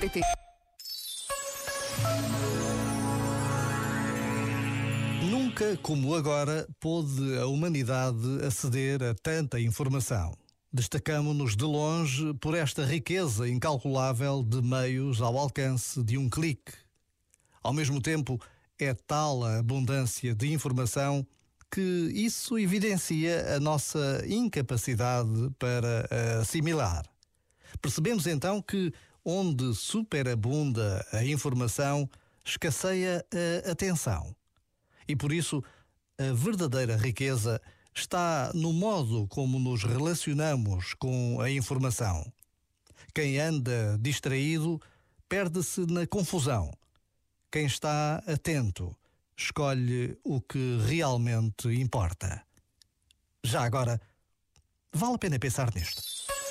pt Nunca como agora pôde a humanidade aceder a tanta informação. Destacamo-nos de longe por esta riqueza incalculável de meios ao alcance de um clique. Ao mesmo tempo, é tal a abundância de informação que isso evidencia a nossa incapacidade para assimilar. Percebemos então que onde superabunda a informação, escasseia a atenção. E por isso, a verdadeira riqueza está no modo como nos relacionamos com a informação. Quem anda distraído perde-se na confusão. Quem está atento escolhe o que realmente importa. Já agora, vale a pena pensar nisto.